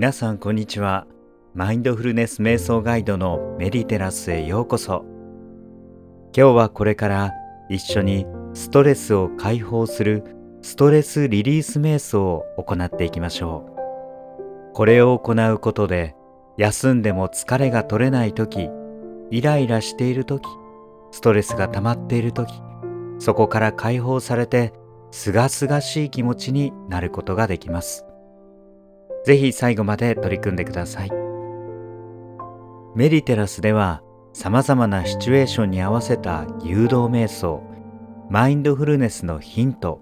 皆さんこんにちは。マインドフルネス瞑想ガイドのメディテラスへようこそ。今日はこれから一緒にストレスを解放するストレスリリース瞑想を行っていきましょう。これを行うことで休んでも疲れが取れない時イライラしている時ストレスが溜まっている時そこから解放されてすがすがしい気持ちになることができます。ぜひ最後まで取り組んでください。メディテラスでは様々なシチュエーションに合わせた誘導瞑想マインドフルネスのヒント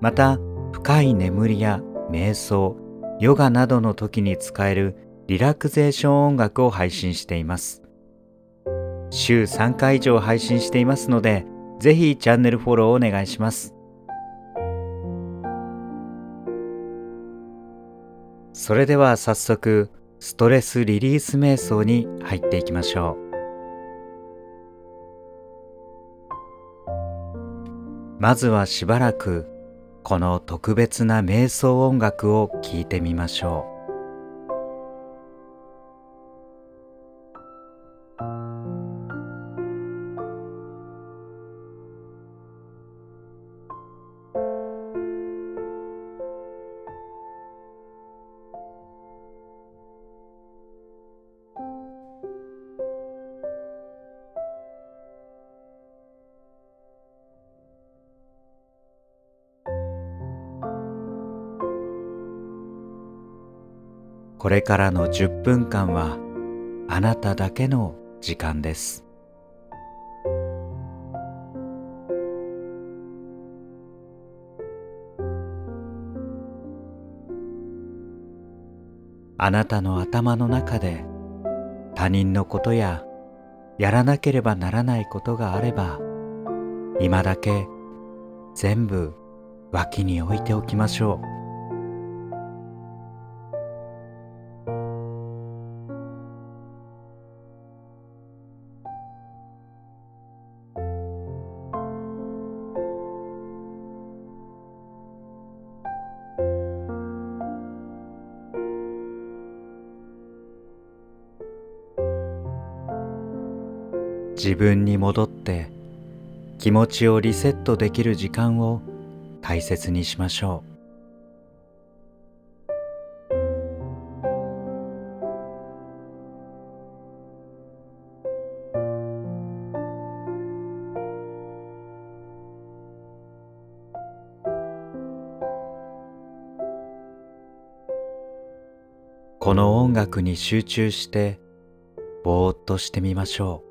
また深い眠りや瞑想ヨガなどの時に使えるリラクゼーション音楽を配信しています。週3回以上配信していますのでぜひチャンネルフォローをお願いします。それでは早速ストレスリリース瞑想に入っていきましょう。まずはしばらくこの特別な瞑想音楽を聴いてみましょう。これからの10分間はあなただけの時間です。あなたの頭の中で他人のことややらなければならないことがあれば今だけ全部脇に置いておきましょう。自分に戻って気持ちをリセットできる時間を大切にしましょう。この音楽に集中してぼーっとしてみましょう。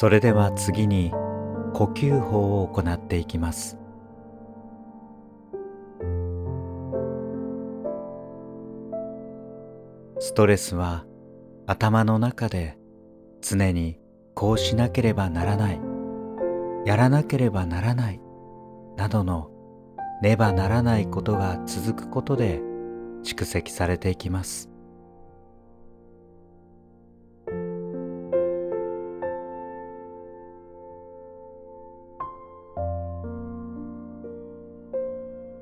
それでは次に呼吸法を行っていきます。ストレスは頭の中で常にこうしなければならないやらなければならないなどのねばならないことが続くことで蓄積されていきます。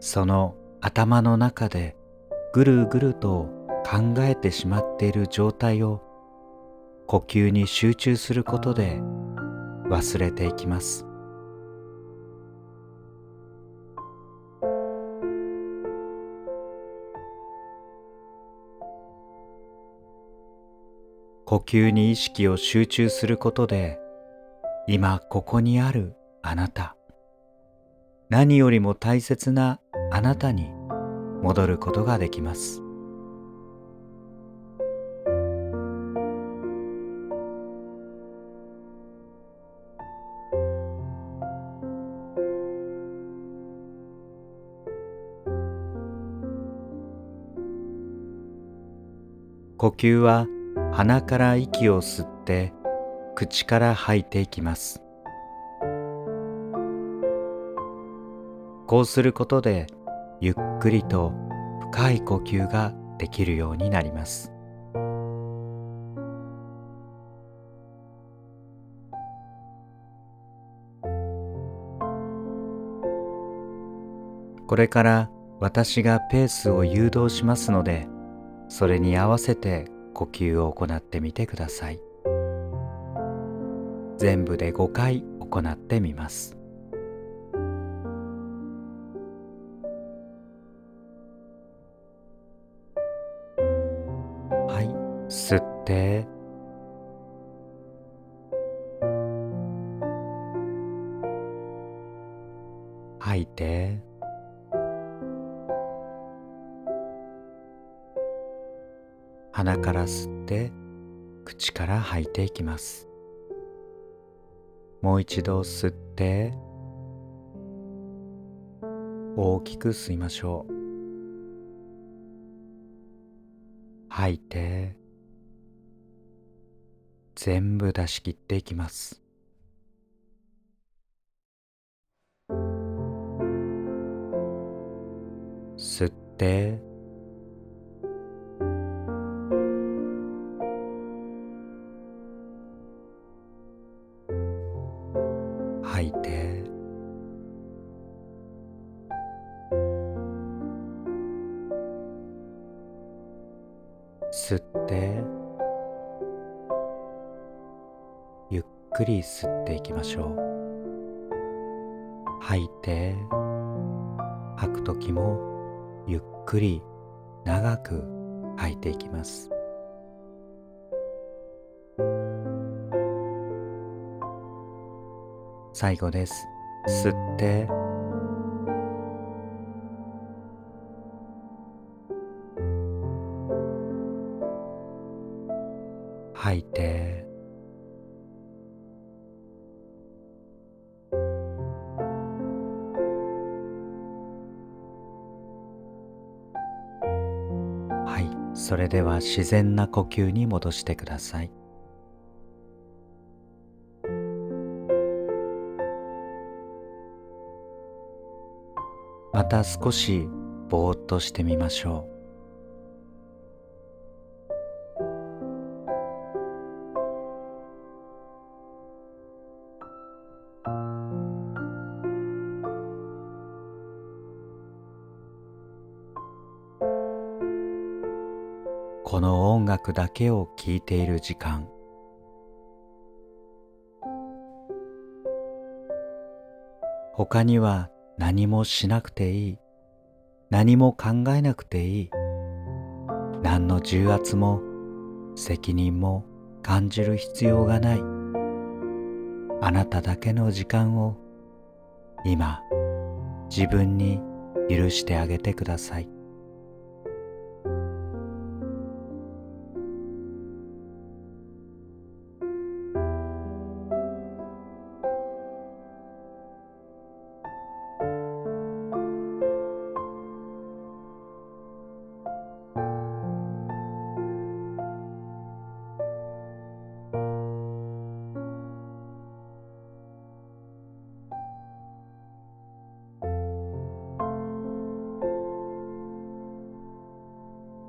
その頭の中でぐるぐると考えてしまっている状態を呼吸に集中することで忘れていきます。呼吸に意識を集中することで今ここにあるあなた。何よりも大切なあなたに戻ることができます。呼吸は鼻から息を吸って口から吐いていきます。こうすることでゆっくりと深い呼吸ができるようになります。これから私がペースを誘導しますのでそれに合わせて呼吸を行ってみてください。全部で5回行ってみます。って。吐いて。鼻から吸って口から吐いていきます。もう一度吸って。大きく吸いましょう。吐いて。全部出し切っていきます。吸って吐いて吐く時もゆっくり長く吐いていきます。最後です。吸って。吐いて。それでは自然な呼吸に戻してください。また少しぼーっとしてみましょう。この音楽だけを聴いている時間。他には何もしなくていい。何も考えなくていい。何の重圧も責任も感じる必要がない。あなただけの時間を今自分に許してあげてください。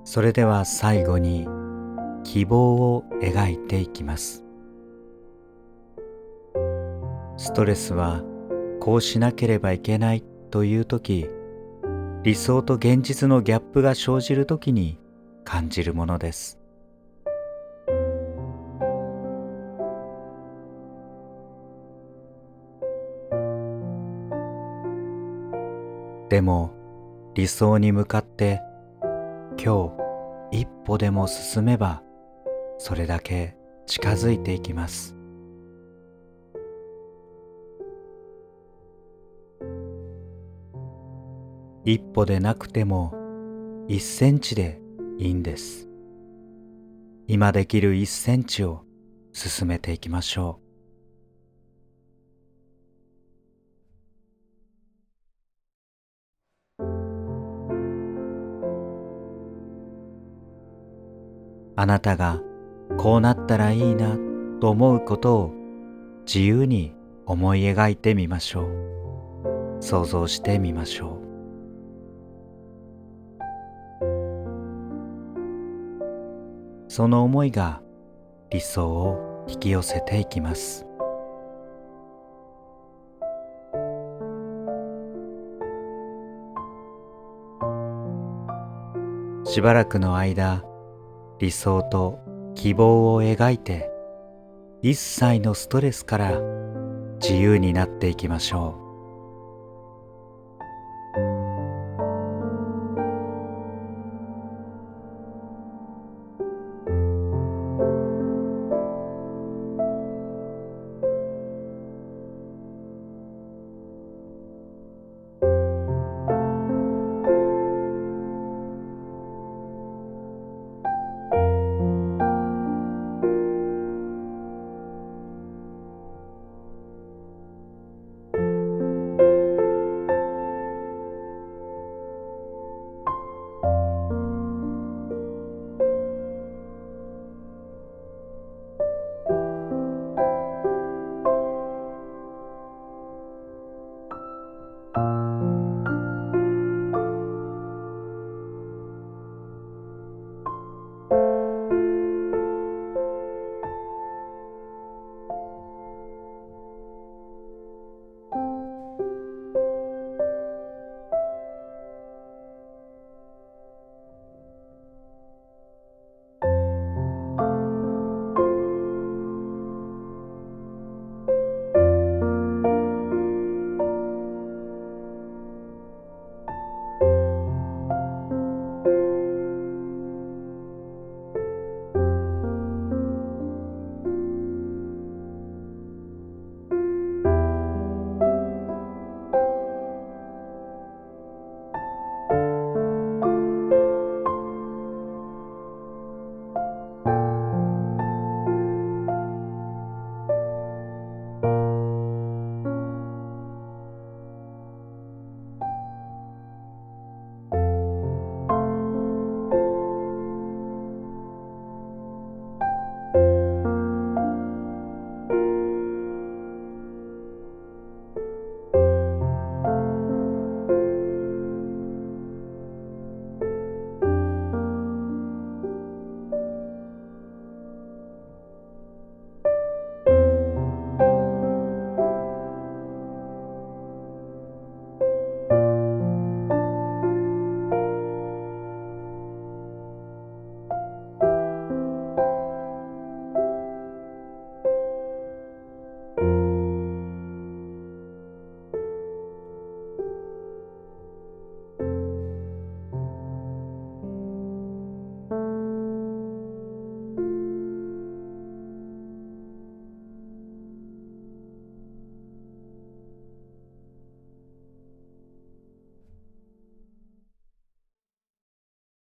それでは最後に希望を描いていきます。ストレスはこうしなければいけないという時理想と現実のギャップが生じる時に感じるものです。でも理想に向かって今日一歩でも進めばそれだけ近づいていきます。一歩でなくても一センチでいいんです。今できる一センチを進めていきましょう。あなたがこうなったらいいなと思うことを自由に思い描いてみましょう。想像してみましょう。その思いが理想を引き寄せていきます。しばらくの間理想と希望を描いて一切のストレスから自由になっていきましょう。